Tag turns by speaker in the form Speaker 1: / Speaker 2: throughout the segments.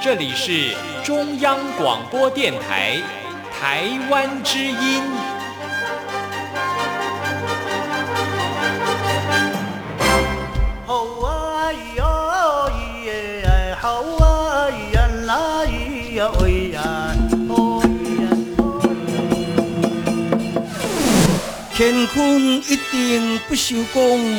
Speaker 1: 这里是中央广播电台台湾之音。
Speaker 2: 吼啊咿哟咿耶，吼啊咿呀啦咿呀喂呀，哦咿呀乾坤一定不朽功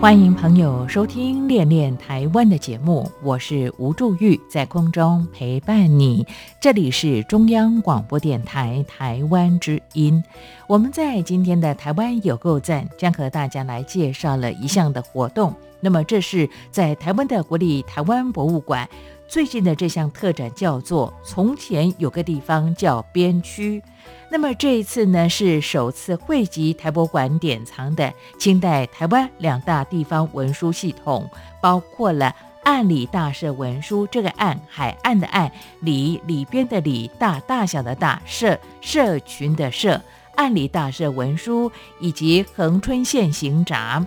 Speaker 3: 欢迎朋友收听《恋恋台湾》的节目，我是吴祝玉，在空中陪伴你。这里是中央广播电台台湾之音。我们在今天的台湾有够赞，将和大家来介绍了一项的活动。那么，这是在台湾的国立台湾博物馆最近的这项特展，叫做“从前有个地方叫边区”。那么这一次呢，是首次汇集台博馆典藏的清代台湾两大地方文书系统，包括了案里大社文书，这个案海岸的岸，里里边的里，大大小的大，社社群的社，案里大社文书，以及恒春县行闸。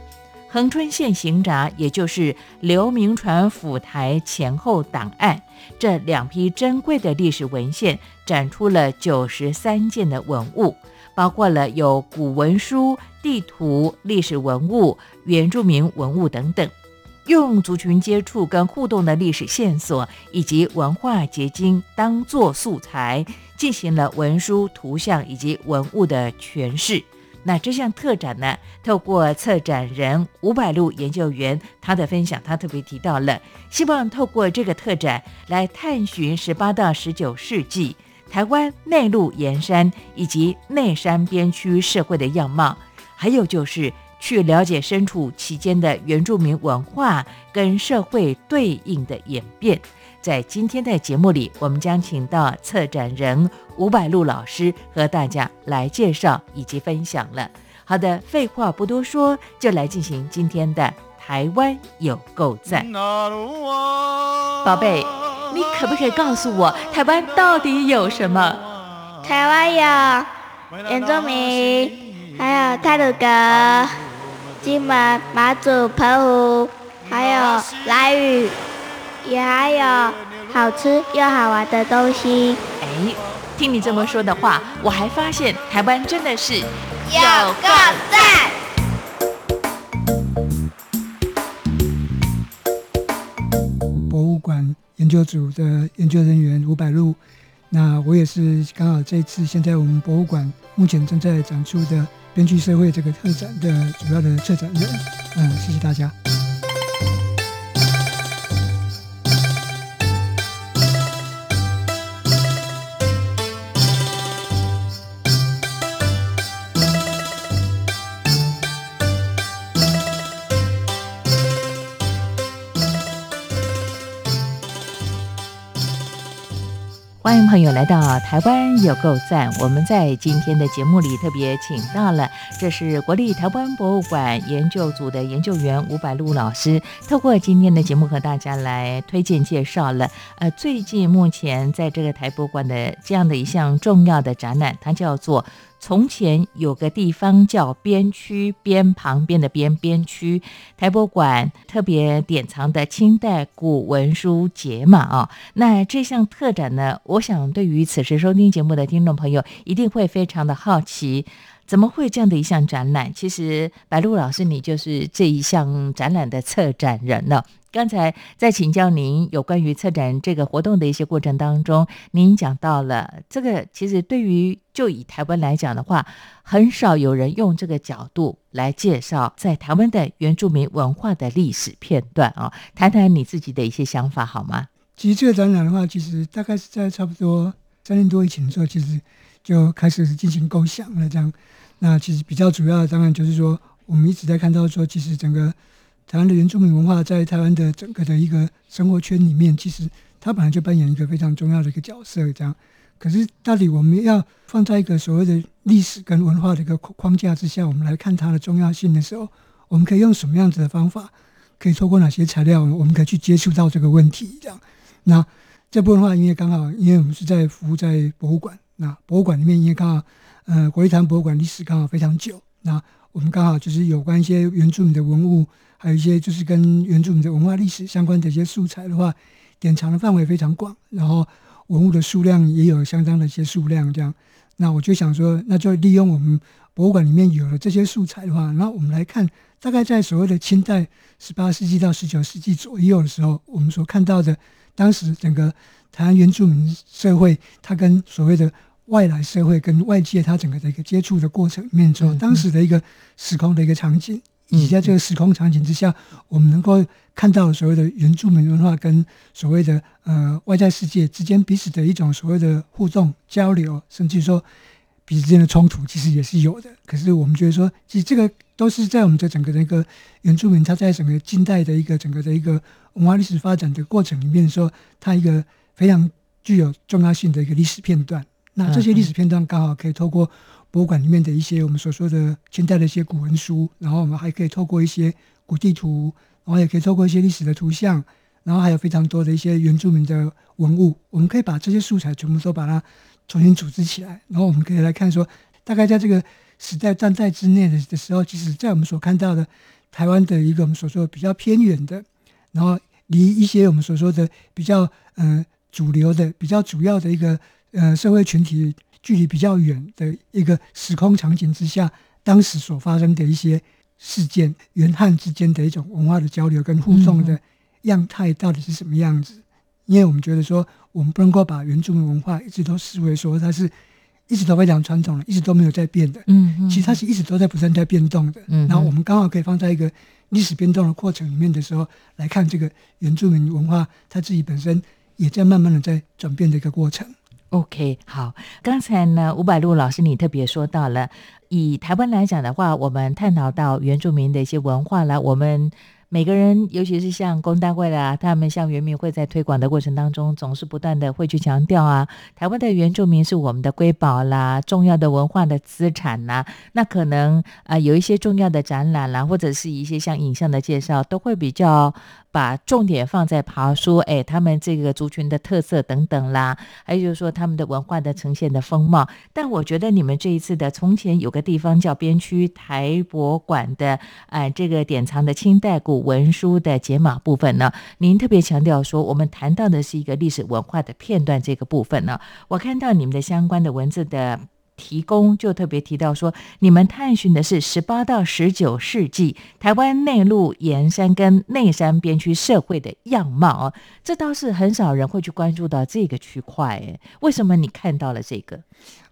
Speaker 3: 恒春县行札，也就是刘铭传府台前后档案，这两批珍贵的历史文献展出了九十三件的文物，包括了有古文书、地图、历史文物、原住民文物等等，用族群接触跟互动的历史线索以及文化结晶当做素材，进行了文书、图像以及文物的诠释。那这项特展呢，透过策展人吴百路研究员他的分享，他特别提到了，希望透过这个特展来探寻十八到十九世纪台湾内陆沿山以及内山边区社会的样貌，还有就是去了解身处其间的原住民文化跟社会对应的演变。在今天的节目里，我们将请到策展人吴百路老师和大家来介绍以及分享了。好的，废话不多说，就来进行今天的台湾有够赞。宝贝，你可不可以告诉我，台湾到底有什么？
Speaker 4: 台湾有原住民，还有泰鲁格、金门、马祖、澎湖，还有兰屿，也还有好吃又好玩的东西。
Speaker 3: 哎，听你这么说的话，我还发现台湾真的是
Speaker 4: 有够赞！
Speaker 5: 博物馆研究组的研究人员吴百路。那我也是刚好这次现在我们博物馆目前正在展出的编剧社会这个特展的主要的策展人。嗯，谢谢大家。
Speaker 3: 欢迎朋友来到台湾有够赞！我们在今天的节目里特别请到了，这是国立台湾博物馆研究组的研究员吴百路老师，透过今天的节目和大家来推荐介绍了。呃，最近目前在这个台博物馆的这样的一项重要的展览，它叫做。从前有个地方叫边区，边旁边的边边区，台博馆特别典藏的清代古文书解码啊。那这项特展呢，我想对于此时收听节目的听众朋友一定会非常的好奇，怎么会这样的一项展览？其实白露老师，你就是这一项展览的策展人了。刚才在请教您有关于策展这个活动的一些过程当中，您讲到了这个，其实对于就以台湾来讲的话，很少有人用这个角度来介绍在台湾的原住民文化的历史片段啊。谈谈你自己的一些想法好吗？
Speaker 5: 其实这个展览的话，其实大概是在差不多三年多以前的时候，其实就开始进行构想了。这样，那其实比较主要的当然就是说，我们一直在看到说，其实整个台湾的原住民文化在台湾的整个的一个生活圈里面，其实它本来就扮演一个非常重要的一个角色。这样，可是到底我们要放在一个所谓的历史跟文化的一个框架之下，我们来看它的重要性的时候，我们可以用什么样子的方法？可以透过哪些材料，我们可以去接触到这个问题？这样，那这部分的话，因为刚好，因为我们是在服务在博物馆，那博物馆里面，因为刚好，呃，国立台湾博物馆历史刚好非常久，那我们刚好就是有关一些原住民的文物，还有一些就是跟原住民的文化历史相关的一些素材的话，典藏的范围非常广，然后文物的数量也有相当的一些数量，这样，那我就想说，那就利用我们博物馆里面有了这些素材的话，然后我们来看。大概在所谓的清代十八世纪到十九世纪左右的时候，我们所看到的当时整个台湾原住民社会，它跟所谓的外来社会跟外界它整个的一个接触的过程里面，之后当时的一个时空的一个场景，以及在这个时空场景之下，我们能够看到所谓的原住民文化跟所谓的呃外在世界之间彼此的一种所谓的互动交流，甚至说。彼此之间的冲突其实也是有的，可是我们觉得说，其实这个都是在我们这整个的一个原住民，他在整个近代的一个整个的一个文化历史发展的过程里面，说他一个非常具有重要性的一个历史片段。那这些历史片段刚好可以透过博物馆里面的一些我们所说的清代的一些古文书，然后我们还可以透过一些古地图，然后也可以透过一些历史的图像，然后还有非常多的一些原住民的文物，我们可以把这些素材全部都把它。重新组织起来，然后我们可以来看说，大概在这个时代断代之内的的时候，其实，在我们所看到的台湾的一个我们所说的比较偏远的，然后离一些我们所说的比较呃主流的、比较主要的一个呃社会群体距离比较远的一个时空场景之下，当时所发生的一些事件，原汉之间的一种文化的交流跟互动的样态到底是什么样子？因为我们觉得说。我们不能够把原住民文化一直都视为说它是一直都非常传统的，一直都没有在变的。嗯嗯，其实它是一直都在不断在变动的。嗯，然后我们刚好可以放在一个历史变动的过程里面的时候来看这个原住民文化，它自己本身也在慢慢的在转变的一个过程。
Speaker 3: OK，好，刚才呢，吴百禄老师你特别说到了，以台湾来讲的话，我们探讨到原住民的一些文化了，我们。每个人，尤其是像公单位啦，他们像原民会在推广的过程当中，总是不断的会去强调啊，台湾的原住民是我们的瑰宝啦，重要的文化的资产呐。那可能啊，有一些重要的展览啦，或者是一些像影像的介绍，都会比较。把重点放在爬说，哎，他们这个族群的特色等等啦，还有就是说他们的文化的呈现的风貌。但我觉得你们这一次的从前有个地方叫边区台博馆的，哎，这个典藏的清代古文书的解码部分呢，您特别强调说，我们谈到的是一个历史文化的片段这个部分呢。我看到你们的相关的文字的。提供就特别提到说，你们探寻的是十八到十九世纪台湾内陆沿山跟内山边区社会的样貌哦，这倒是很少人会去关注到这个区块诶。为什么你看到了这个？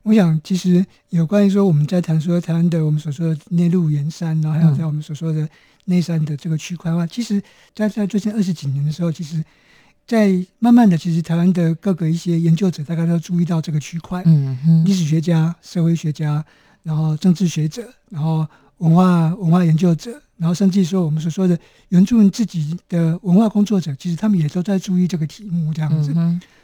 Speaker 5: 我想，其实有关于说我们在谈说台湾的我们所说的内陆沿山，然后还有在我们所说的内山的这个区块的话，其实，在在最近二十几年的时候，其实。在慢慢的，其实台湾的各个一些研究者大概都注意到这个区块，嗯历史学家、社会学家，然后政治学者，然后文化文化研究者，然后甚至说我们所说的原住民自己的文化工作者，其实他们也都在注意这个题目这样子。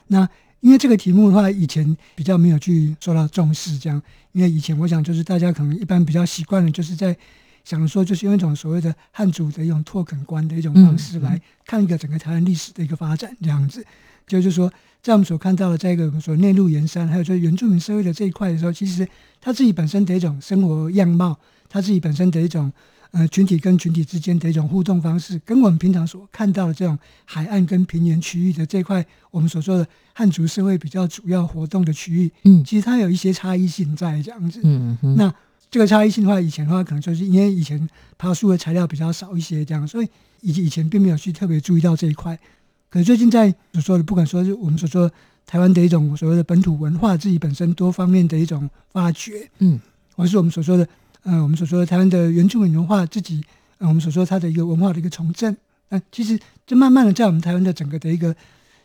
Speaker 5: 那因为这个题目的话，以前比较没有去受到重视，这样，因为以前我想就是大家可能一般比较习惯的，就是在。想说，就是用一种所谓的汉族的一种拓垦观的一种方式来看一个整个台湾历史的一个发展，这样子，就是说，在我们所看到的，在一个我们说内陆沿山，还有就是原住民社会的这一块的时候，其实他自己本身的一种生活样貌，他自己本身的一种呃群体跟群体之间的一种互动方式，跟我们平常所看到的这种海岸跟平原区域的这块，我们所说的汉族社会比较主要活动的区域，嗯，其实它有一些差异性在这样子，嗯嗯，那。这个差异性的话，以前的话可能就是因为以前爬树的材料比较少一些，这样，所以以以前并没有去特别注意到这一块。可是最近在所说的，不管说是我们所说台湾的一种所谓的本土文化自己本身多方面的一种发掘，嗯，或是我们所说的，呃，我们所说的台湾的原住民文化自己，呃，我们所说它的一个文化的一个重振，那其实这慢慢的在我们台湾的整个的一个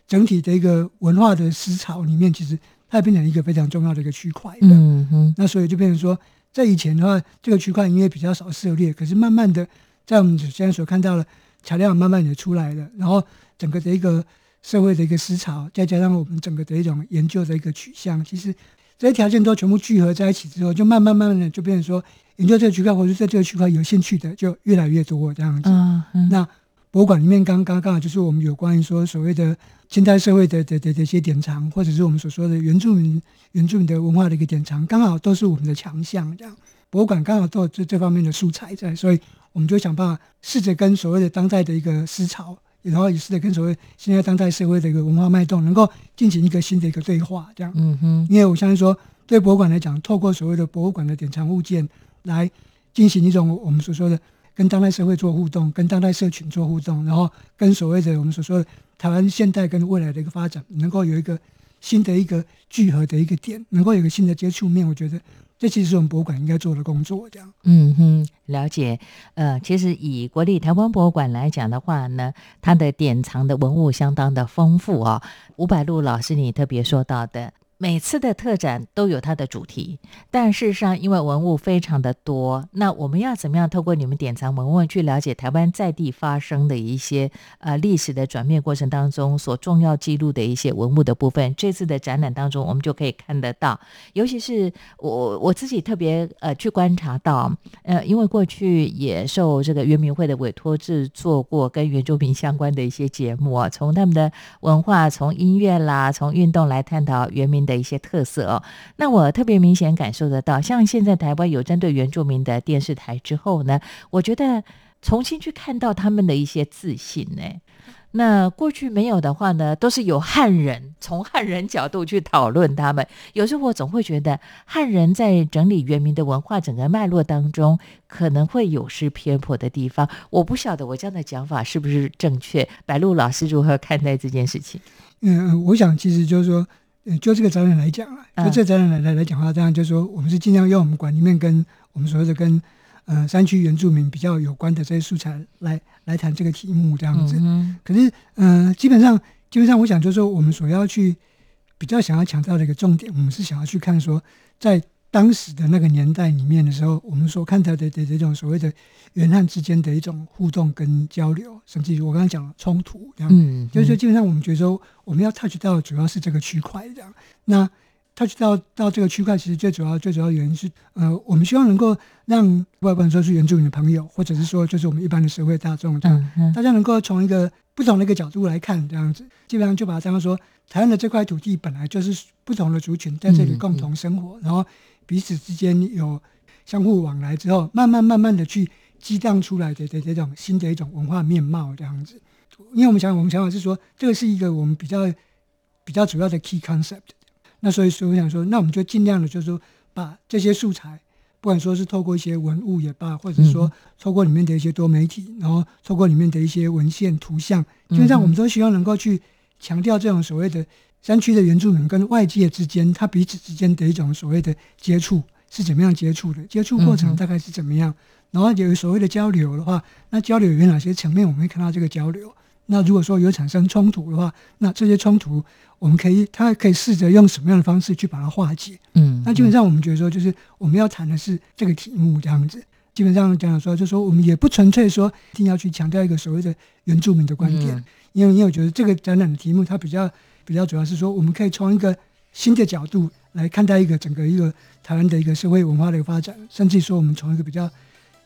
Speaker 5: 整体的一个文化的思潮里面，其实它变成一个非常重要的一个区块，嗯哼，那所以就变成说。在以前的话，这个区块因为比较少涉猎，可是慢慢的，在我们现在所看到的材料慢慢的出来了，然后整个的一个社会的一个思潮，再加上我们整个的一种研究的一个取向，其实这些条件都全部聚合在一起之后，就慢慢慢慢的就变成说，研究这个区块或者在这个区块有兴趣的就越来越多这样子。
Speaker 3: 嗯嗯
Speaker 5: 那博物馆里面刚刚刚好就是我们有关于说所谓的近代社会的的的的一些典藏，或者是我们所说的原住民原住民的文化的一个典藏，刚好都是我们的强项。这样博物馆刚好都有这这方面的素材在，所以我们就想办法试着跟所谓的当代的一个思潮，然后也试着跟所谓现在当代社会的一个文化脉动，能够进行一个新的一个对话。这样，
Speaker 3: 嗯哼，
Speaker 5: 因为我相信说，对博物馆来讲，透过所谓的博物馆的典藏物件来进行一种我们所说的跟当代社会做互动，跟当代社群做互动，然后跟所谓的我们所说的台湾现代跟未来的一个发展，能够有一个新的一个聚合的一个点，能够有一个新的接触面。我觉得这其实是我们博物馆应该做的工作。这样，
Speaker 3: 嗯哼，了解。呃，其实以国立台湾博物馆来讲的话呢，它的典藏的文物相当的丰富哦。吴百禄老师，你特别说到的。每次的特展都有它的主题，但事实上，因为文物非常的多，那我们要怎么样透过你们典藏文物去了解台湾在地发生的一些呃历史的转变过程当中所重要记录的一些文物的部分？这次的展览当中，我们就可以看得到，尤其是我我自己特别呃去观察到，呃，因为过去也受这个原民会的委托制作过跟原住民相关的一些节目啊，从他们的文化、从音乐啦、从运动来探讨原民的。的一些特色哦，那我特别明显感受得到，像现在台湾有针对原住民的电视台之后呢，我觉得重新去看到他们的一些自信呢。那过去没有的话呢，都是有汉人从汉人角度去讨论他们。有时候我总会觉得汉人在整理原民的文化整个脉络当中，可能会有失偏颇的地方。我不晓得我这样的讲法是不是正确。白露老师如何看待这件事情？
Speaker 5: 嗯，我想其实就是说。嗯，就这个展览来讲啊，就这展览来来来讲话，当然就是说，我们是尽量用我们馆里面跟我们所谓的跟呃山区原住民比较有关的这些素材来来谈这个题目这样子。可是，嗯，基本上基本上，我想就是说，我们所要去比较想要强调的一个重点，我们是想要去看说，在当时的那个年代里面的时候，我们所看到的的这种所谓的原汉之间的一种互动跟交流，甚至于我刚才讲了冲突这样，嗯，就是说基本上我们觉得说。我们要 touch 到的主要是这个区块这样，那 touch 到到这个区块，其实最主要最主要原因是，呃，我们希望能够让外管说是原住民的朋友，或者是说就是我们一般的社会大众这样，大家能够从一个不同的一个角度来看这样子，基本上就把它当说，台湾的这块土地本来就是不同的族群在这里共同生活，然后彼此之间有相互往来之后，慢慢慢慢的去激荡出来的的这种新的一种文化面貌这样子。因为我们想，我们想法是说，这个是一个我们比较比较主要的 key concept。那所以说，我想说，那我们就尽量的，就是说，把这些素材，不管说是透过一些文物也罢，或者说透过里面的一些多媒体，然后透过里面的一些文献、图像，基本上我们都希望能够去强调这种所谓的山区的原住民跟外界之间，他彼此之间的一种所谓的接触是怎么样接触的，接触过程大概是怎么样，然后有所谓的交流的话，那交流有哪些层面，我们会看到这个交流。那如果说有产生冲突的话，那这些冲突我们可以，他可以试着用什么样的方式去把它化解？嗯，那基本上我们觉得说，就是我们要谈的是这个题目这样子。基本上讲说，就说我们也不纯粹说一定要去强调一个所谓的原住民的观点，因为因为我觉得这个展览的题目它比较比较主要是说，我们可以从一个新的角度来看待一个整个一个台湾的一个社会文化的一个发展，甚至说我们从一个比较。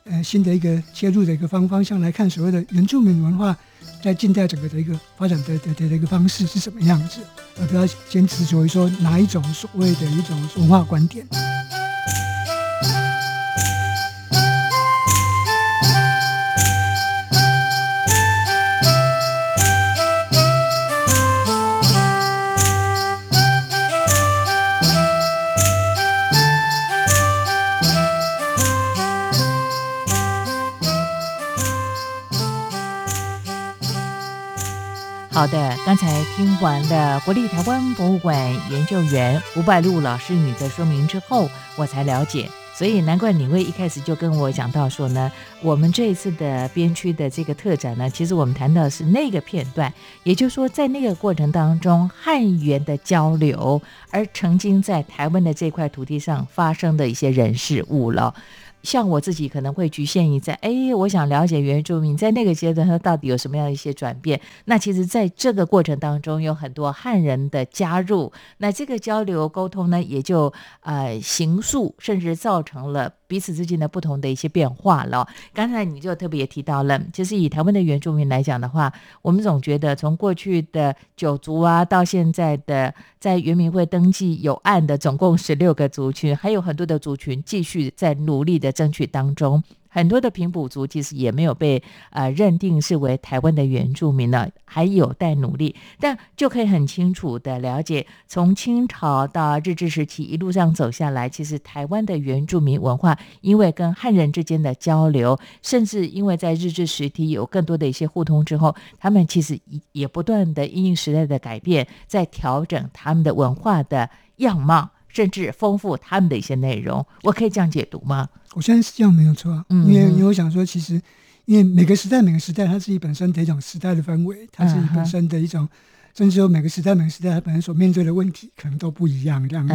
Speaker 5: 呃，新的一个切入的一个方方向来看，所谓的原住民文化在近代整个的一个发展的的的一个方式是什么样子，而不要坚持所谓说哪一种所谓的一种文化观点。
Speaker 3: 好的，刚才听完了国立台湾博物馆研究员吴百禄老师你的说明之后，我才了解，所以难怪你会一开始就跟我讲到说呢，我们这一次的边区的这个特展呢，其实我们谈到的是那个片段，也就是说在那个过程当中汉元的交流，而曾经在台湾的这块土地上发生的一些人事物了。像我自己可能会局限于在，哎，我想了解原住民在那个阶段他到底有什么样的一些转变。那其实在这个过程当中，有很多汉人的加入，那这个交流沟通呢，也就呃形塑，甚至造成了。彼此之间的不同的一些变化了。刚才你就特别也提到了，其实以台湾的原住民来讲的话，我们总觉得从过去的九族啊，到现在的在原民会登记有案的总共十六个族群，还有很多的族群继续在努力的争取当中。很多的平埔族其实也没有被呃认定是为台湾的原住民呢，还有待努力。但就可以很清楚的了解，从清朝到日治时期一路上走下来，其实台湾的原住民文化，因为跟汉人之间的交流，甚至因为在日治时期有更多的一些互通之后，他们其实也不断的因应时代的改变，在调整他们的文化的样貌。甚至丰富他们的一些内容，我可以这样解读吗？
Speaker 5: 我相信是这样没有错，因为因为我想说，其实因为每个时代每个时代它自己本身的一种时代的氛围，它自己本身的一种，甚至说每个时代每个时代它本身所面对的问题可能都不一样这样子。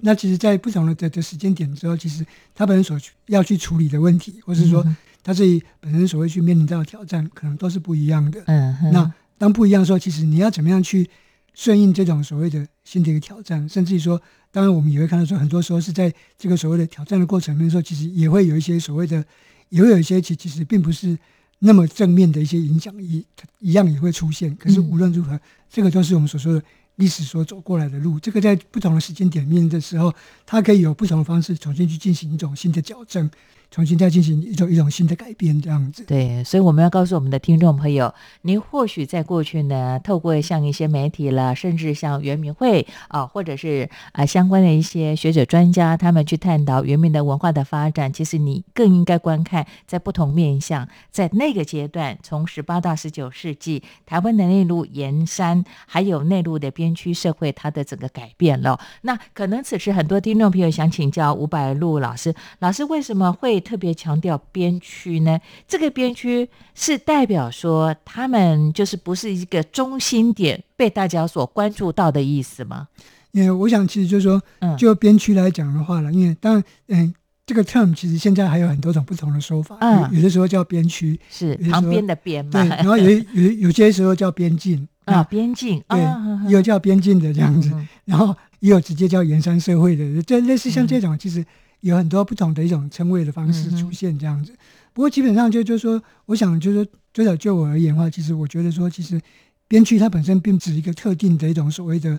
Speaker 5: 那其实，在不同的的的时间点之后，其实它本身所要去处理的问题，或是说它自己本身所会去面临到的挑战，可能都是不一样的。嗯那当不一样的时候，其实你要怎么样去顺应这种所谓的新的一个挑战，甚至于说。当然，我们也会看到说，很多时候是在这个所谓的挑战的过程里面，说其实也会有一些所谓的，也会有一些其其实并不是那么正面的一些影响，一一样也会出现。可是无论如何，这个都是我们所说的历史所走过来的路。这个在不同的时间点面的时候，它可以有不同的方式重新去进行一种新的矫正。重新再进行一种一种新的改变，这样子。
Speaker 3: 对，所以我们要告诉我们的听众朋友，您或许在过去呢，透过像一些媒体了，甚至像原民会啊，或者是啊相关的一些学者专家，他们去探讨原民的文化的发展。其实你更应该观看在不同面向，在那个阶段，从十八到十九世纪，台湾的内陆沿山，还有内陆的边区社会，它的整个改变了。那可能此时很多听众朋友想请教吴百禄老师，老师为什么会？特别强调边区呢，这个边区是代表说他们就是不是一个中心点被大家所关注到的意思吗？
Speaker 5: 因为我想其实就是说，就边区来讲的话了，因为当然，嗯，这个 term 其实现在还有很多种不同的说法，嗯，有的时候叫边区，
Speaker 3: 是旁边的边嘛，
Speaker 5: 对，然后有有有些时候叫边境
Speaker 3: 啊，边境，
Speaker 5: 对，也有叫边境的这样子，然后也有直接叫盐山社会的，这类似像这种其实。有很多不同的一种称谓的方式出现这样子，不过基本上就就是说，我想就是说，最少就我而言的话，其实我觉得说，其实边区它本身并不是一个特定的一种所谓的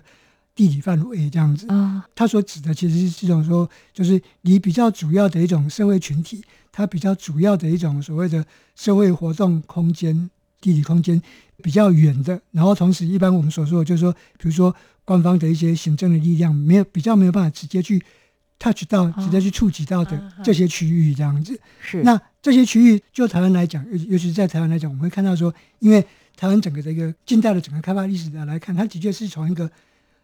Speaker 5: 地理范围这样子。啊，它所指的其实是这种说，就是离比较主要的一种社会群体，它比较主要的一种所谓的社会活动空间、地理空间比较远的，然后同时一般我们所说的就是说，比如说官方的一些行政的力量没有比较没有办法直接去。Touch 到，直接去触及到的这些区域，这样子。
Speaker 3: 是。
Speaker 5: 那这些区域，就台湾来讲，尤尤其是在台湾来讲，我们会看到说，因为台湾整个的一个近代的整个开发历史的来看，它的确是从一个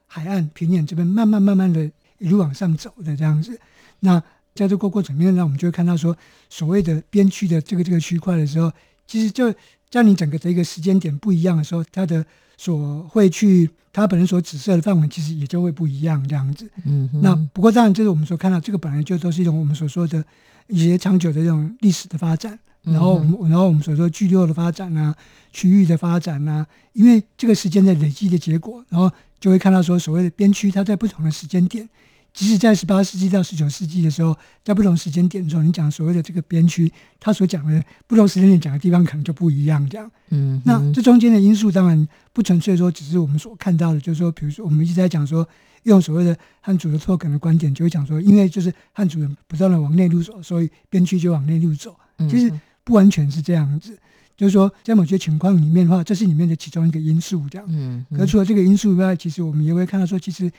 Speaker 5: 海岸平原这边慢慢慢慢的一路往上走的这样子。那在这个过程里面呢，我们就会看到说，所谓的边区的这个这个区块的时候，其实就在你整个的一个时间点不一样的时候，它的所会去。他本人所指涉的范围其实也就会不一样，这样子。嗯，那不过当然，就是我们所看到这个本来就都是一种我们所说的一些长久的这种历史的发展，然后，然后我们所说聚落的发展啊，区域的发展啊，因为这个时间的累积的结果，然后就会看到说所谓的边区，它在不同的时间点。即使在十八世纪到十九世纪的时候，在不同时间点的时候，你讲所谓的这个边区，他所讲的不同时间点讲的地方可能就不一样。这样，嗯，那这中间的因素当然不纯粹说只是我们所看到的，就是说，比如说我们一直在讲说，用所谓的汉族的拓垦的观点，就会讲说，因为就是汉族人不断的往内陆走，所以边区就往内陆走。其实不完全是这样子，就是说在某些情况里面的话，这是里面的其中一个因素。这样，嗯，可除了这个因素以外，其实我们也会看到说，其实。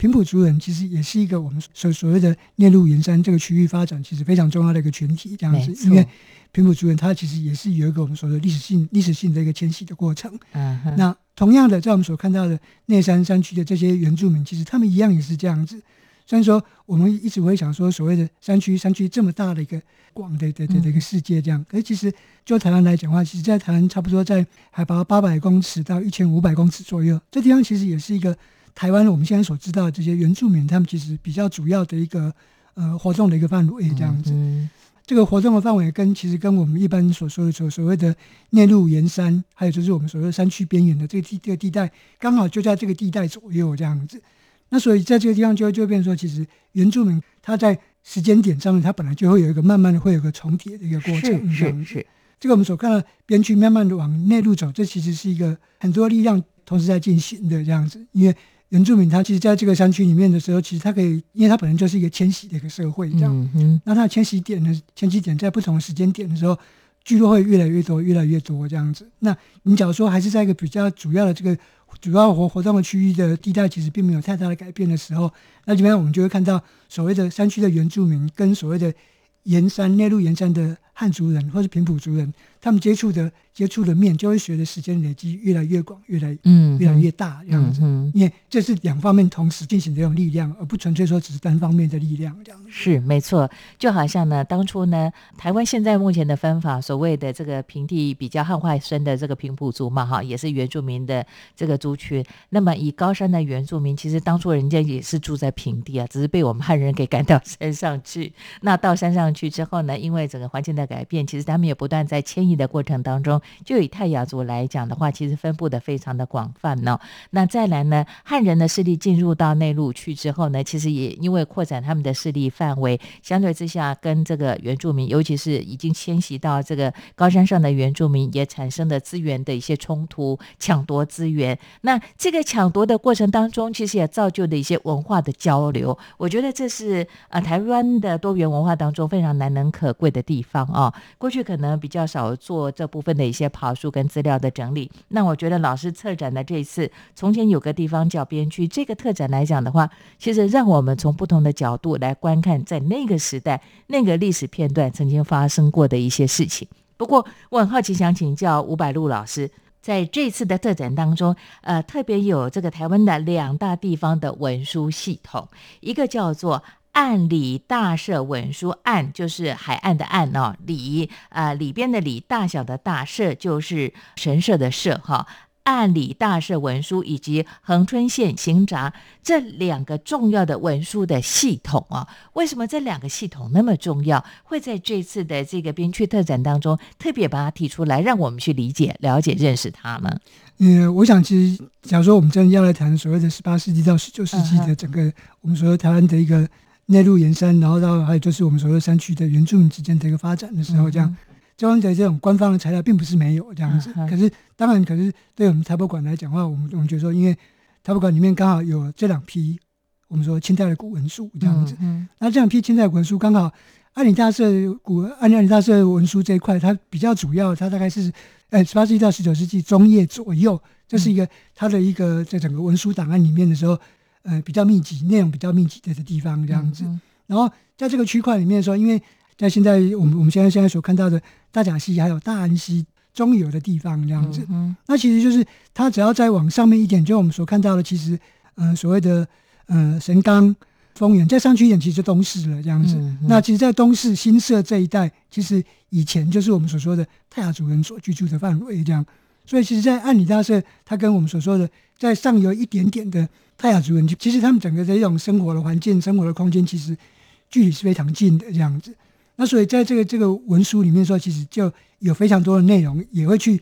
Speaker 5: 平埔族人其实也是一个我们所所谓的内陆沿山这个区域发展其实非常重要的一个群体，这样子，因为平埔族人他其实也是有一个我们所说的历史性历史性的一个迁徙的过程。嗯，那同样的，在我们所看到的内山山区的这些原住民，其实他们一样也是这样子。虽然说我们一直会想说，所谓的山区山区这么大的一个广的的的一个世界这样，可是其实就台湾来讲的话，其实，在台湾差不多在海拔八百公尺到一千五百公尺左右，这地方其实也是一个。台湾我们现在所知道的这些原住民，他们其实比较主要的一个呃活动的一个范围这样子。这个活动的范围跟其实跟我们一般所说的所所谓的内陆沿山，还有就是我们所谓的山区边缘的这个地这个地带，刚好就在这个地带左右这样子。那所以在这个地方就就变成说，其实原住民他在时间点上面，他本来就会有一个慢慢的会有个重叠的一个过程，是
Speaker 3: 是是。
Speaker 5: 这个我们所看到边区慢慢的往内陆走，这其实是一个很多力量同时在进行的这样子，因为。原住民他其实在这个山区里面的时候，其实他可以，因为他本身就是一个迁徙的一个社会，这样。那他的迁徙点呢，迁徙点在不同的时间点的时候，聚落会越来越多，越来越多这样子。那你假如说还是在一个比较主要的这个主要活活动的区域的地带，其实并没有太大的改变的时候，那这边我们就会看到所谓的山区的原住民跟所谓的沿山内陆沿山的汉族人或是平埔族人，他们接触的。接触的面就会随着时间累积越来越广，越来嗯越来越大这样子，因为这是两方面同时进行的这种力量，而不纯粹说只是单方面的力量这样。
Speaker 3: 是没错，就好像呢，当初呢，台湾现在目前的分法，所谓的这个平地比较汉化深的这个平埔族嘛，哈，也是原住民的这个族群。那么以高山的原住民，其实当初人家也是住在平地啊，只是被我们汉人给赶到山上去。那到山上去之后呢，因为整个环境的改变，其实他们也不断在迁移的过程当中。就以泰雅族来讲的话，其实分布的非常的广泛呢。那再来呢，汉人的势力进入到内陆去之后呢，其实也因为扩展他们的势力范围，相对之下跟这个原住民，尤其是已经迁徙到这个高山上的原住民，也产生了资源的一些冲突、抢夺资源。那这个抢夺的过程当中，其实也造就了一些文化的交流。我觉得这是啊，台湾的多元文化当中非常难能可贵的地方啊。哦过去可能比较少做这部分的一些。跑书跟资料的整理，那我觉得老师策展的这一次，从前有个地方叫边区，这个特展来讲的话，其实让我们从不同的角度来观看，在那个时代那个历史片段曾经发生过的一些事情。不过我很好奇，想请教吴百禄老师，在这次的特展当中，呃，特别有这个台湾的两大地方的文书系统，一个叫做。岸里大社文书，岸就是海岸的岸哦，里啊里边的里，大小的大社就是神社的社哈。岸里大社文书以及恒春县刑闸这两个重要的文书的系统啊，为什么这两个系统那么重要？会在这次的这个边区特展当中特别把它提出来，让我们去理解、了解、认识它呢？
Speaker 5: 嗯，我想其实，假如说我们真的要来谈所谓的十八世纪到十九世纪的整个我们所说台湾的一个。内陆沿山，然后到还有就是我们所谓山区的原住民之间的一个发展的时候，这样交通的这种官方的材料并不是没有这样子。可是当然，可是对我们台博馆来讲的话，我们我们觉得说，因为台博馆里面刚好有这两批我们说清代的古文书这样子。那这两批清代古文书刚好安里大社古安里大社文书这一块，它比较主要，它大概是呃十八世纪到十九世纪中叶左右，这是一个它的一个在整个文书档案里面的时候。呃，比较密集，内容比较密集的的地方这样子。然后在这个区块里面说，因为在现在我们我们现在现在所看到的大甲溪还有大安溪中游的地方这样子，那其实就是它只要再往上面一点，就我们所看到的，其实呃所谓的呃神冈、丰原再上去一点，其实就东市了这样子。那其实，在东市新社这一带，其实以前就是我们所说的泰雅族人所居住的范围这样。所以，其实，在暗里大社，它跟我们所说的在上游一点点的。泰雅族人，其实他们整个的一种生活的环境、生活的空间，其实距离是非常近的这样子。那所以在这个这个文书里面说，其实就有非常多的内容，也会去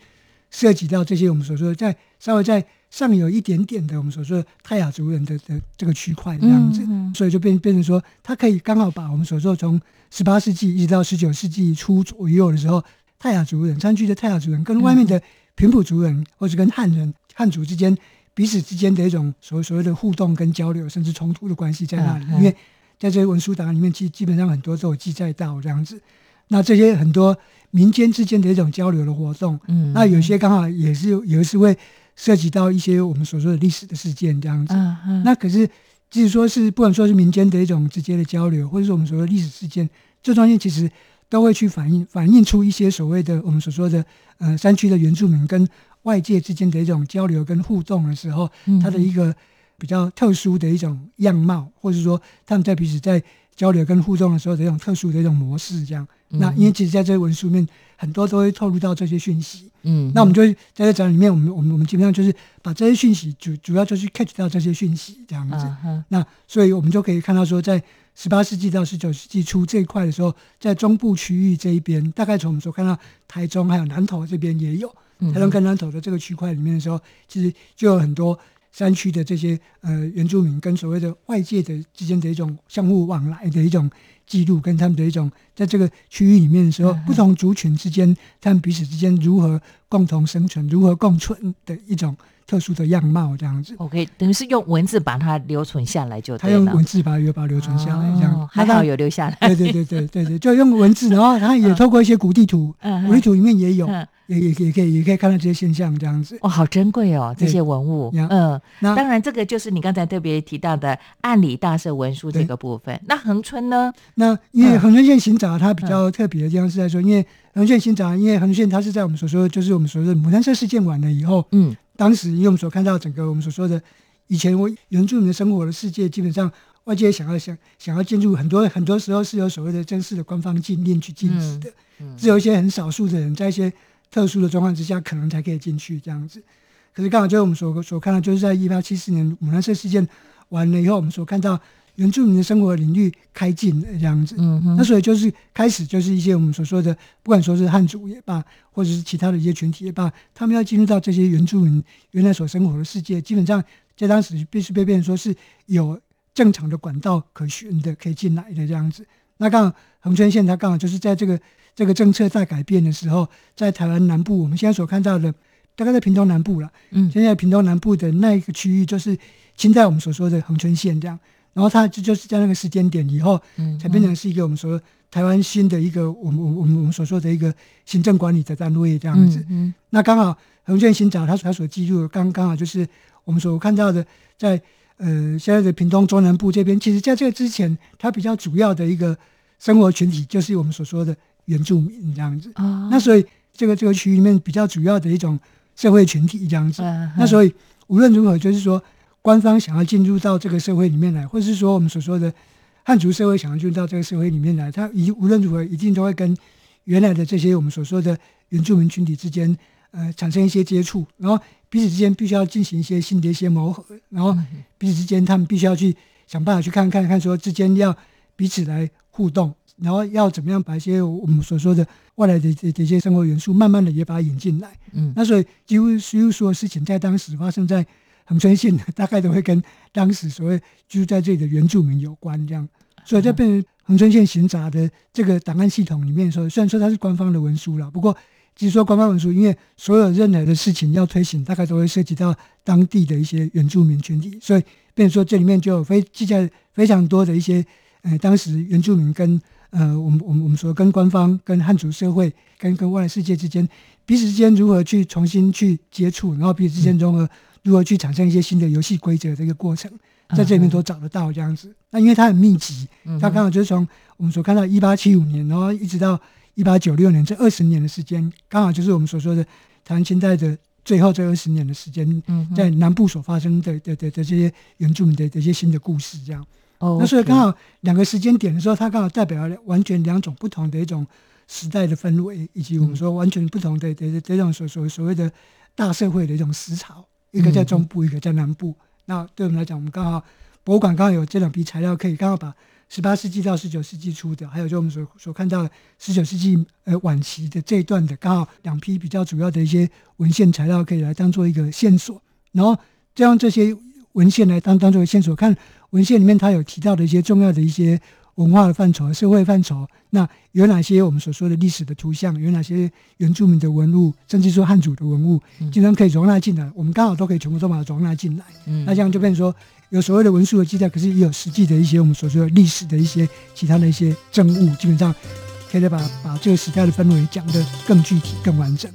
Speaker 5: 涉及到这些我们所说的在稍微在上游一点点的我们所说的泰雅族人的的这个区块这样子。所以就变变成说，它可以刚好把我们所说从十八世纪一直到十九世纪初左右的时候，泰雅族人山区的泰雅族人跟外面的平埔族人，或者跟汉人汉族之间。彼此之间的一种所所谓的互动跟交流，甚至冲突的关系在那里？因为在这些文书档案里面，基基本上很多都有记载到这样子。那这些很多民间之间的一种交流的活动，嗯，那有些刚好也是有时会涉及到一些我们所说的历史的事件这样子。嗯嗯。那可是，即使说是不管说是民间的一种直接的交流，或者是我们所说的历史事件，这中间其实都会去反映反映出一些所谓的我们所说的呃山区的原住民跟。外界之间的一种交流跟互动的时候，它的一个比较特殊的一种样貌，或者说他们在彼此在交流跟互动的时候的一种特殊的一种模式，这样那因为其实在这些文书里面，很多都会透露到这些讯息。
Speaker 3: 嗯，
Speaker 5: 那我们就在这展里面，我们我们我们基本上就是把这些讯息主主要就是 catch 到这些讯息这样子。
Speaker 3: 嗯
Speaker 5: 那所以我们就可以看到说，在十八世纪到十九世纪初这一块的时候，在中部区域这一边，大概从我们所看到台中还有南投这边也有，
Speaker 3: 嗯。
Speaker 5: 台中跟南投的这个区块里面的时候，其实就有很多山区的这些呃原住民跟所谓的外界的之间的一种相互往来的一种记录，跟他们的一种在这个区域里面的时候，不同族群之间他们彼此之间如何共同生存、如何共存的一种特殊的样貌，这样子。
Speaker 3: OK，等于是用文字把它留存下来就
Speaker 5: 他。用文字把它有把它留存下来，这样、
Speaker 3: 哦还好有留下来。
Speaker 5: 对对对对对对，就用文字，然后他也透过一些古地图，
Speaker 3: 嗯
Speaker 5: 古地图里面也有，
Speaker 3: 嗯
Speaker 5: 也也也可以也可以看到这些现象，这样子。
Speaker 3: 哦，好珍贵哦，这些文物。嗯，
Speaker 5: 那
Speaker 3: 当然，这个就是你刚才特别提到的按理大社文书这个部分。那恒春呢？
Speaker 5: 那因为
Speaker 3: 嗯
Speaker 5: 恒春县行找它比较特别的地方是在说，因为恒春县行闸，因为恒春县它是在我们所说的，就是我们所说的牡丹社事件完了以后，
Speaker 3: 嗯
Speaker 5: 当时因为我们所看到整个我们所说的以前我原住民的生活的世界，基本上外界想要想想要进入，很多很多时候是有所谓的正式的官方禁令去禁止的，
Speaker 3: 嗯
Speaker 5: 只有一些很少数的人在一些特殊的状况之下，可能才可以进去这样子。可是刚好就是我们所所看到，就是在一八七四年牡丹社事件完了以后，我们所看到原住民的生活领域开进了这样子。那所以就是开始就是一些我们所说的，不管说是汉族也罢，或者是其他的一些群体也罢，他们要进入到这些原住民原来所生活的世界，基本上在当时必须被变成说是有正常的管道可循的，可以进来的这样子。那刚好恒春县它刚好就是在这个这个政策在改变的时候，在台湾南部，我们现在所看到的，大概在屏东南部了。
Speaker 3: 嗯
Speaker 5: 现在屏东南部的那一个区域，就是现在我们所说的恒春县这样。然后它就就是在那个时间点以后，
Speaker 3: 嗯
Speaker 5: 才变成是一个我们说台湾新的一个我们我们我们所说的一个行政管理的单位这样子。
Speaker 3: 嗯
Speaker 5: 那刚好恒春新找他他所记录的刚刚好就是我们所看到的在，呃现在的屏东中南部这边，其实在这个之前，它比较主要的一个生活群体就是我们所说的原住民这样子。
Speaker 3: 啊
Speaker 5: 那所以这个这个区域里面比较主要的一种社会群体这样子。
Speaker 3: 嗯
Speaker 5: 那所以无论如何，就是说官方想要进入到这个社会里面来，或者是说我们所说的汉族社会想要进入到这个社会里面来，它一无论如何一定都会跟原来的这些我们所说的原住民群体之间，呃，产生一些接触，然后彼此之间必须要进行一些新的一些磨合，然后彼此之间他们必须要去想办法去看看看说之间要彼此来互动，然后要怎么样把一些我们所说的外来的的的一些生活元素，慢慢的也把它引进来。
Speaker 3: 嗯
Speaker 5: 那所以几乎几乎所有事情在当时发生在恒春县，大概都会跟当时所谓居住在这里的原住民有关，这样。所以在变成恒春县刑查的这个档案系统里面说，虽然说它是官方的文书了，不过其实说官方文书，因为所有任何的事情要推行，大概都会涉及到当地的一些原住民群体，所以变成说这里面就有非记载非常多的一些呃当时原住民跟呃我们我们我们说跟官方、跟汉族社会、跟跟外来世界之间彼此之间如何去重新去接触，然后彼此之间融合，如何去产生一些新的游戏规则的一个过程，在这里面都找得到这样子。那因为它很密集，它刚好就是从我们所看到一八七五年，然后一直到一八九六年这二十年的时间，刚好就是我们所说的台湾清代的最后这二十年的时间，
Speaker 3: 嗯
Speaker 5: 在南部所发生的的的的这些原住民的的一些新的故事，这样。
Speaker 3: 哦，
Speaker 5: 那所以刚好两个时间点的时候，它刚好代表了完全两种不同的一种时代的氛围，以及我们说完全不同的的的这种所所所谓的大社会的一种思潮，一个在中部，一个在南部。那对我们来讲，我们刚好博物馆刚好有这两批材料，可以刚好把十八世纪到十九世纪初的，还有就我们所所看到十九世纪呃晚期的这一段的，刚好两批比较主要的一些文献材料，可以来当做一个线索，然后再用这些文献来当当做线索，看文献里面它有提到的一些重要的一些文化的范畴、社会范畴，那有哪些我们所说的历史的图像，有哪些原住民的文物，甚至说汉族的文物，经常可以容纳进来，我们刚好都可以全部都把它容纳进来。
Speaker 3: 嗯
Speaker 5: 那这样就变成说，有所谓的文书的记载，可是也有实际的一些我们所说的历史的一些其他的一些证物，基本上可以把把这个时代的氛围讲得更具体、更完整。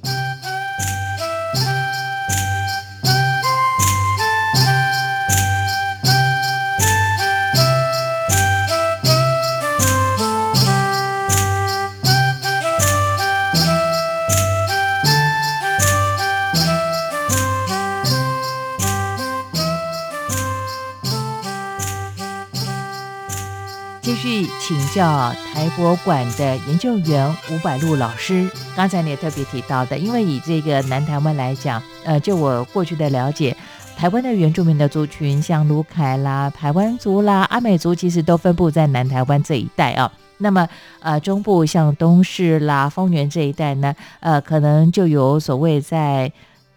Speaker 3: 叫台博馆的研究员吴百禄老师。刚才你也特别提到的，因为以这个南台湾来讲，呃，就我过去的了解，台湾的原住民的族群，像卢凯啦、台湾族啦、阿美族，其实都分布在南台湾这一带啊。那么，呃，中部像东势啦、丰原这一带呢，呃，可能就有所谓在。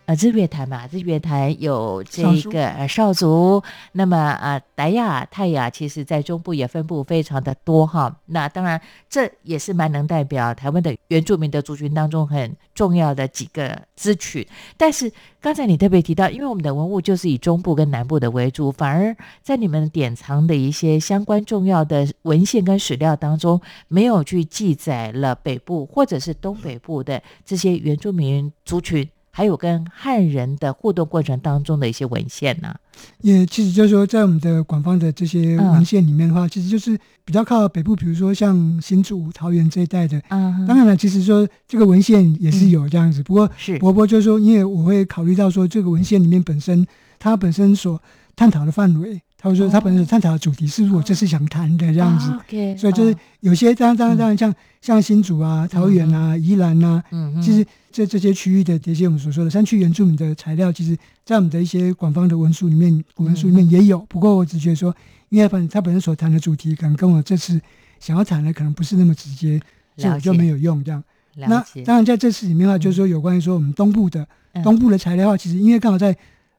Speaker 3: 呃，日月潭嘛，日月潭有这个呃少族，那么啊，傣雅、泰雅，其实在中部也分布非常的多哈。那当然，这也是蛮能代表台湾的原住民的族群当中很重要的几个支群。但是刚才你特别提到，因为我们的文物就是以中部跟南部的为主，反而在你们典藏的一些相关重要的文献跟史料当中，没有去记载了北部或者是东北部的这些原住民族群。还有跟汉人的互动过程当中的一些文献呢，
Speaker 5: 也其实就是说，在我们的广方的这些文献里面的话，其实就是比较靠北部，比如说像新竹、桃园这一带的。嗯，当然了，其实说这个文献也是有这样子，不过是伯伯就是说，因为我会考虑到说，这个文献里面本身它本身所探讨的范围。他说他本身探讨的主题是我这次想谈的这样子，所以就是有些当然当然当然像像新竹啊、桃园啊、宜兰啊，其实这这些区域的这些我们所说的山区原住民的材料，其实在我们的一些广方的文书里面、古文书里面也有。不过我只觉得说，因为本他本身所谈的主题可能跟我这次想要谈的可能不是那么直接，所以我就没有用这样。那当然在这次里面的话，就是说有关于说我们东部的东部的材料的话，其实因为刚好在。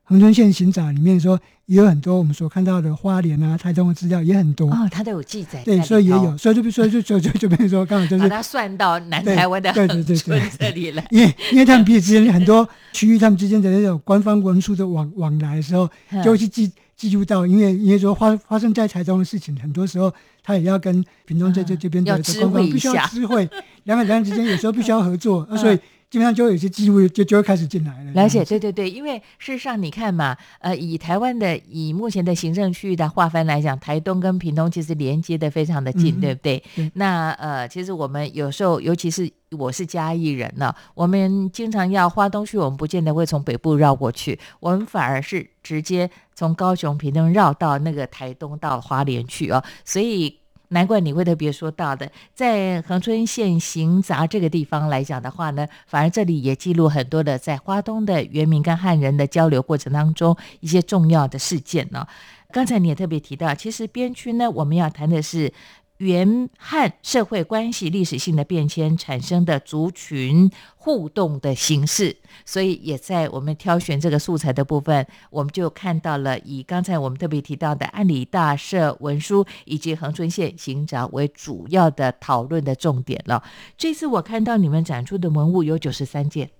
Speaker 5: 恒春县行长里面说也有很多我们所看到的花莲啊、台东的资料也很多。
Speaker 3: 哦，他都有记载。
Speaker 5: 对，所以也有，所以就比如说就就就就比如说刚好就是
Speaker 3: 把它算到南台湾的恒春这里来，
Speaker 5: 因为因为他们彼此之间很多区域他们之间的那种官方文书的往往来的时候，就会去记记录到，因为因为说发发生在台东的事情，很多时候他也要跟屏东在这这边的官方必须要知会，两个两个之间有时候必须要合作，所以。基本上就有些机会就就会开始进来了。
Speaker 3: 了解，对对对，因为事实上你看嘛，呃，以台湾的以目前的行政区域的划分来讲，台东跟屏东其实连接的非常的近，对不对？那呃，其实我们有时候，尤其是我是嘉义人呢，我们经常要花东去，我们不见得会从北部绕过去，我们反而是直接从高雄、屏东绕到那个台东到花莲去哦，所以。难怪你会特别说到的，在恒春县行杂这个地方来讲的话呢，反而这里也记录很多的在花东的原民跟汉人的交流过程当中一些重要的事件呢。刚才你也特别提到，其实边区呢，我们要谈的是。原汉社会关系历史性的变迁产生的族群互动的形式，所以也在我们挑选这个素材的部分，我们就看到了以刚才我们特别提到的安里大社文书以及恒春县行长为主要的讨论的重点了。这次我看到你们展出的文物有九十三件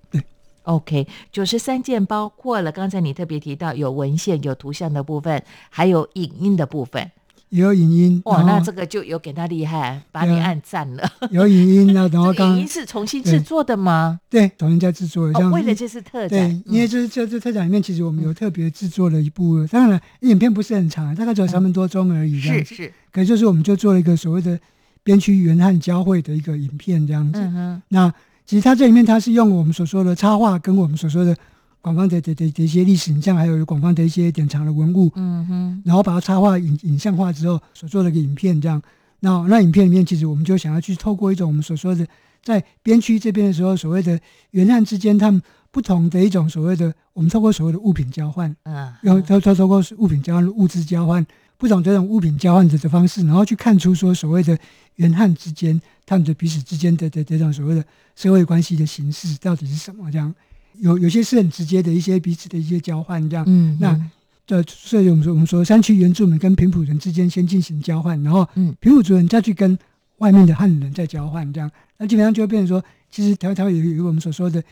Speaker 3: ，，OK，九十三件包括了刚才你特别提到有文献、有图像的部分，还有影音的部分。
Speaker 5: 有影音
Speaker 3: 哇，那这个就有给他厉害，把你按赞了。
Speaker 5: 有影音啊，然后刚
Speaker 3: 影音是重新制作的吗？
Speaker 5: 对，重新再制作
Speaker 3: 的。为了这次特展，
Speaker 5: 对，因为这这这特展里面，其实我们有特别制作了一部，当然影片不是很长，大概只有三分多钟而已。
Speaker 3: 是是，
Speaker 5: 可就是我们就做了一个所谓的边区原汉交汇的一个影片这样子。那其实它这里面它是用我们所说的插画跟我们所说的。广泛的的的的一些历史影像，还有广泛的一些典藏的文物，嗯哼，然后把它插画影影像化之后所做的一个影片，这样，那那影片里面其实我们就想要去透过一种我们所说的在边区这边的时候，所谓的原汉之间他们不同的一种所谓的，我们透过所谓的物品交换，嗯，用透透透过物品交换、物质交换，不同这种物品交换的的方式，然后去看出说所谓的原汉之间他们的彼此之间的的这种所谓的社会关系的形式到底是什么这样。有有些是很直接的一些彼此的一些交换，这样。嗯。那这所以我们说，我们说山区原住民跟平埔人之间先进行交换，然后平埔族人再去跟外面的汉人再交换，这样。那基本上就会变成说，其实条条有有我们所说的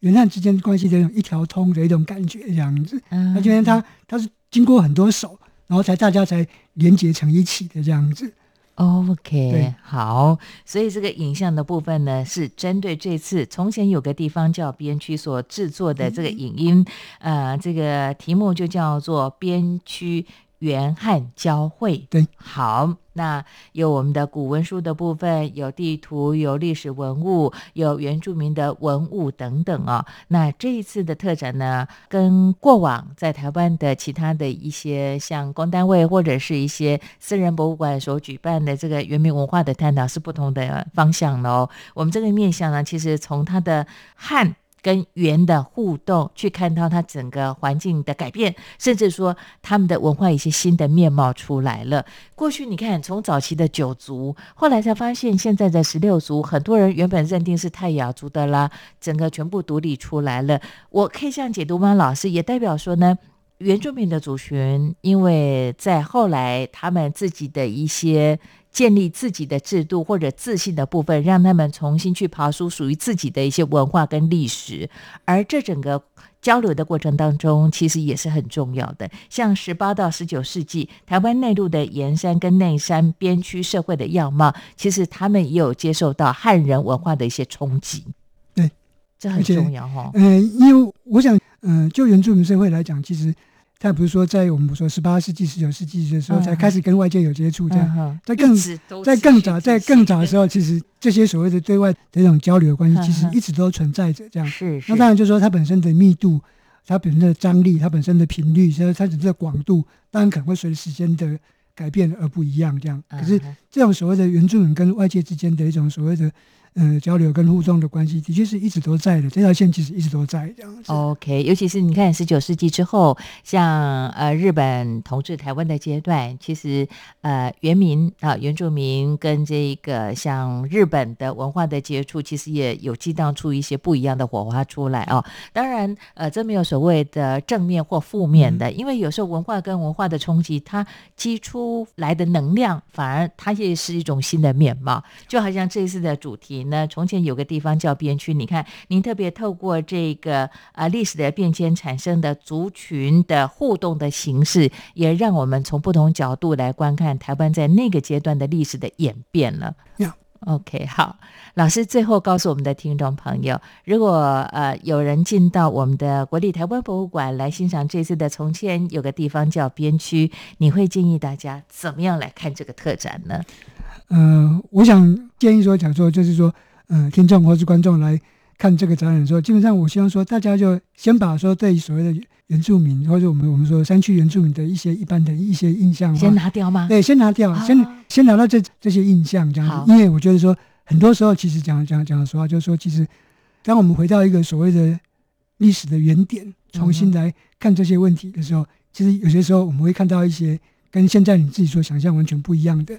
Speaker 5: 原汉之间关系的一种一条通的一种感觉，这样子。嗯。那今天他他是经过很多手，然后才大家才连接成一起的这样子。
Speaker 3: OK，好，所以这个影像的部分呢，是针对这次从前有个地方叫边区所制作的这个影音，呃，这个题目就叫做边区原汉交汇。
Speaker 5: 对，
Speaker 3: 好，那有我们的古文书的部分，有地图，有历史文物，有原住民的文物等等哦。那这一次的特展呢，跟过往在台湾的其他的一些像公单位或者是一些私人博物馆所举办的这个原民文化的探讨是不同的方向喽。我们这个面向呢，其实从它的汉。跟猿的互动，去看到它整个环境的改变，甚至说他们的文化一些新的面貌出来了。过去你看，从早期的九族，后来才发现现在的十六族，很多人原本认定是泰雅族的啦，整个全部独立出来了。我可以这样解读吗？老师也代表说呢，原住民的族群，因为在后来他们自己的一些。建立自己的制度或者自信的部分，让他们重新去爬出属于自己的一些文化跟历史，而这整个交流的过程当中，其实也是很重要的。像十八到十九世纪台湾内陆的盐山跟内山边区社会的样貌，其实他们也有接受到汉人文化的一些冲击。
Speaker 5: 对，
Speaker 3: 这很重要哈。
Speaker 5: 嗯，因为我想，嗯，就原住民社会来讲，其实。他不是说在我们说十八世纪、十九世纪的时候才开始跟外界有接触，这样，在更在更早、在更早的时候，其实这些所谓的对外的这种交流的关系，其实一直都存在着。这样，
Speaker 3: 是。
Speaker 5: 那当然就是说，它本身的密度、它本身的张力、它本身的频率，所以它整个广度，当然可能会随着时间的改变而不一样。这样，可是这种所谓的原住民跟外界之间的一种所谓的。嗯，交流跟互动的关系的确是一直都在的，这条线其实一直都在这样子。
Speaker 3: OK，尤其是你看十九世纪之后，像呃日本统治台湾的阶段，其实呃原民啊原住民跟这个像日本的文化的接触，其实也有激荡出一些不一样的火花出来哦。当然，呃，这没有所谓的正面或负面的，因为有时候文化跟文化的冲击，它激出来的能量，反而它也是一种新的面貌。就好像这一次的主题。那从前有个地方叫边区，你看，您特别透过这个啊历史的变迁产生的族群的互动的形式，也让我们从不同角度来观看台湾在那个阶段的历史的演变了。OK，好，老师最后告诉我们的听众朋友，如果呃有人进到我们的国立台湾博物馆来欣赏这次的从前有个地方叫边区，你会建议大家怎么样来看这个特展呢？
Speaker 5: 嗯，我想建议说，讲说就是说，嗯，听众或是观众来看这个展览的时候，基本上我希望说，大家就先把说对所谓的原住民或者我们我们说山区原住民的一些一般的一些印象，
Speaker 3: 先拿掉吗？
Speaker 5: 对，先拿掉，先先拿到这这些印象这样子。因为我觉得说，很多时候其实讲讲讲实话，就是说，其实当我们回到一个所谓的历史的原点，重新来看这些问题的时候，其实有些时候我们会看到一些跟现在你自己所想象完全不一样的。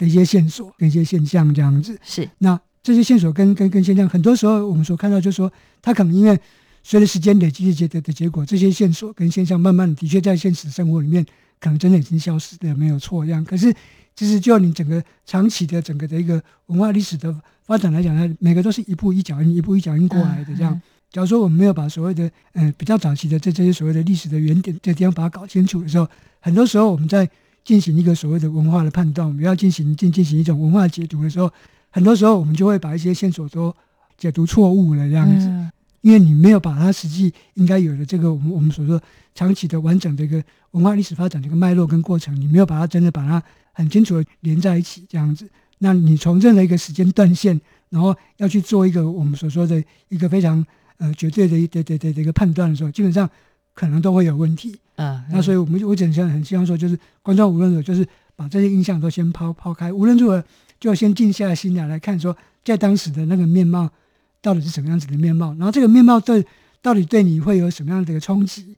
Speaker 5: 的一些线索跟一些现象这样子
Speaker 3: 是，
Speaker 5: 那这些线索跟跟跟现象，很多时候我们所看到，就是说，它可能因为随着时间累积结的的结果，这些线索跟现象，慢慢的的确在现实生活里面，可能真的已经消失的没有错这样。可是，其实就你整个长期的整个的一个文化历史的发展来讲呢，每个都是一步一脚印，一步一脚印过来的这样。假如说我们没有把所谓的嗯比较早期的这这些所谓的历史的原点这地方把它搞清楚的时候，很多时候我们在进行一个所谓的文化的判断，我们要进行进进行一种文化解读的时候，很多时候我们就会把一些线索都解读错误了这样子，因为你没有把它实际应该有的这个我们我们所说长期的完整的一个文化历史发展的一个脉络跟过程，你没有把它真的把它很清楚的连在一起这样子，那你从任何一个时间断线，然后要去做一个我们所说的一个非常呃绝对的一的的的一个判断的时候，基本上可能都会有问题。
Speaker 3: 啊，
Speaker 5: 那所以，我们我整天很希望说，就是观众无论如何，就是把这些印象都先抛抛开，无论如何，就先静下心来来看，说在当时的那个面貌到底是什么样子的面貌，然后这个面貌对到底对你会有什么样的一个冲击，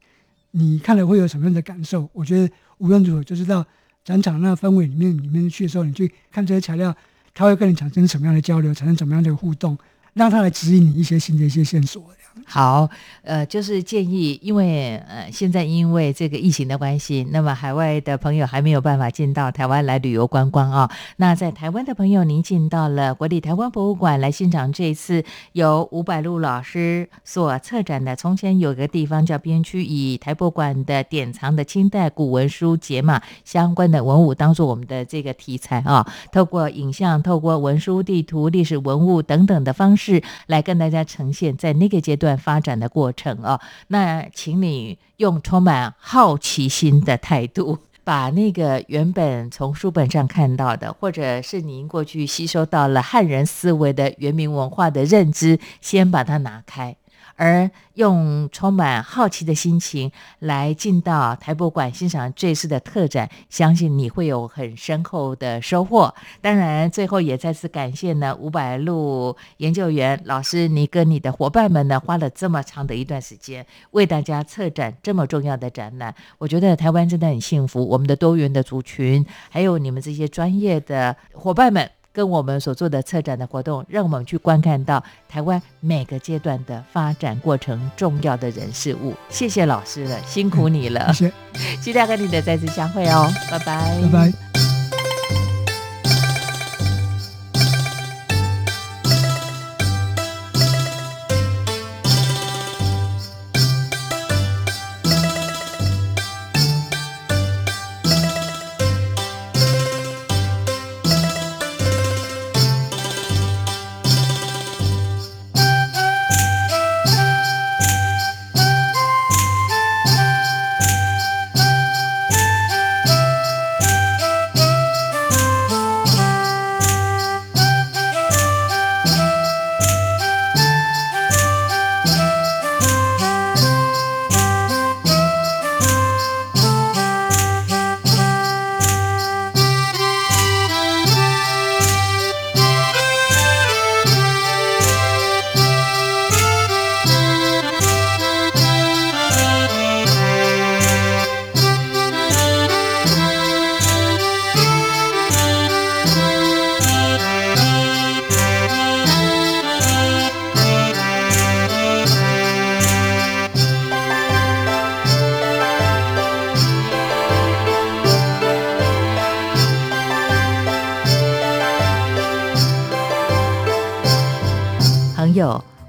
Speaker 5: 你看了会有什么样的感受？我觉得无论如何，就是到展场那氛围里面里面去的时候，你去看这些材料，它会跟你产生什么样的交流，产生什么样的互动，让他来指引你一些新的一些线索。
Speaker 3: 好，呃，就是建议，因为呃，现在因为这个疫情的关系，那么海外的朋友还没有办法进到台湾来旅游观光啊。那在台湾的朋友，您进到了国立台湾博物馆来欣赏这次由吴百禄老师所策展的《从前有个地方叫边区》，以台博馆的典藏的清代古文书解码相关的文物当做我们的这个题材啊，透过影像、透过文书、地图、历史文物等等的方式是来跟大家呈现，在那个阶段。发展的过程哦，那请你用充满好奇心的态度把那个原本从书本上看到的，或者是您过去吸收到了汉人思维的原民文化的认知，先把它拿开。而用充满好奇的心情来进到台博馆欣赏这次的特展，相信你会有很深厚的收获。当然，最后也再次感谢呢五百路研究员老师，你跟你的伙伴们呢花了这么长的一段时间为大家策展这么重要的展览。我觉得台湾真的很幸福，我们的多元的族群，还有你们这些专业的伙伴们。跟我们所做的策展的活动，让我们去观看到台湾每个阶段的发展过程重要的人事物。谢谢老师了，辛苦你了。
Speaker 5: 谢谢，
Speaker 3: 期待跟你的再次相会哦，拜拜，
Speaker 5: 拜拜。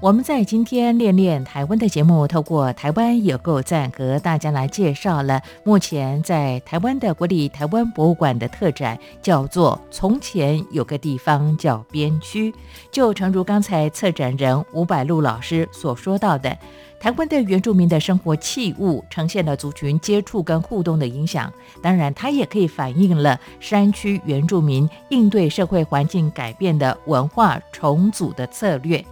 Speaker 3: 我们在今天练练台湾的节目，透过台湾有够赞和大家来介绍了目前在台湾的国立台湾博物馆的特展，叫做“从前有个地方叫边区”。就诚如刚才策展人吴百禄老师所说到的，台湾的原住民的生活器物呈现了族群接触跟互动的影响，当然它也可以反映了山区原住民应对社会环境改变的文化重组的策略。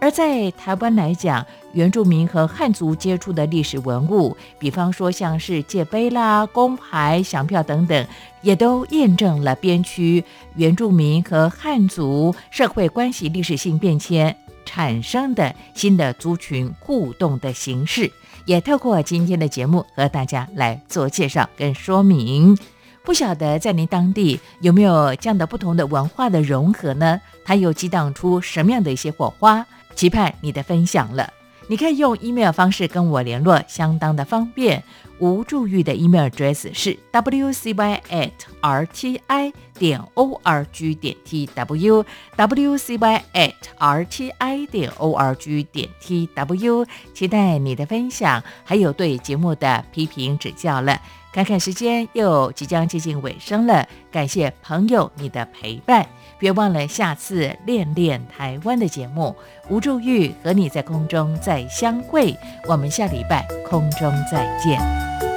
Speaker 3: 而在台湾来讲，原住民和汉族接触的历史文物，比方说像是界碑啦、工牌、响票等等，也都验证了边区原住民和汉族社会关系历史性变迁产生的新的族群互动的形式。也透过今天的节目和大家来做介绍跟说明。不晓得在您当地有没有这样的不同的文化的融合呢？它又激荡出什么样的一些火花？期盼你的分享了，你可以用 email 方式跟我联络，相当的方便。吴祝玉的 email address 是 wcy at rti 点 org 点 tw wcy at rti 点 org 点 tw，期待你的分享，还有对节目的批评指教了。看看时间，又即将接近尾声了，感谢朋友你的陪伴。别忘了下次练练台湾的节目，吴祝玉和你在空中再相会，我们下礼拜空中再见。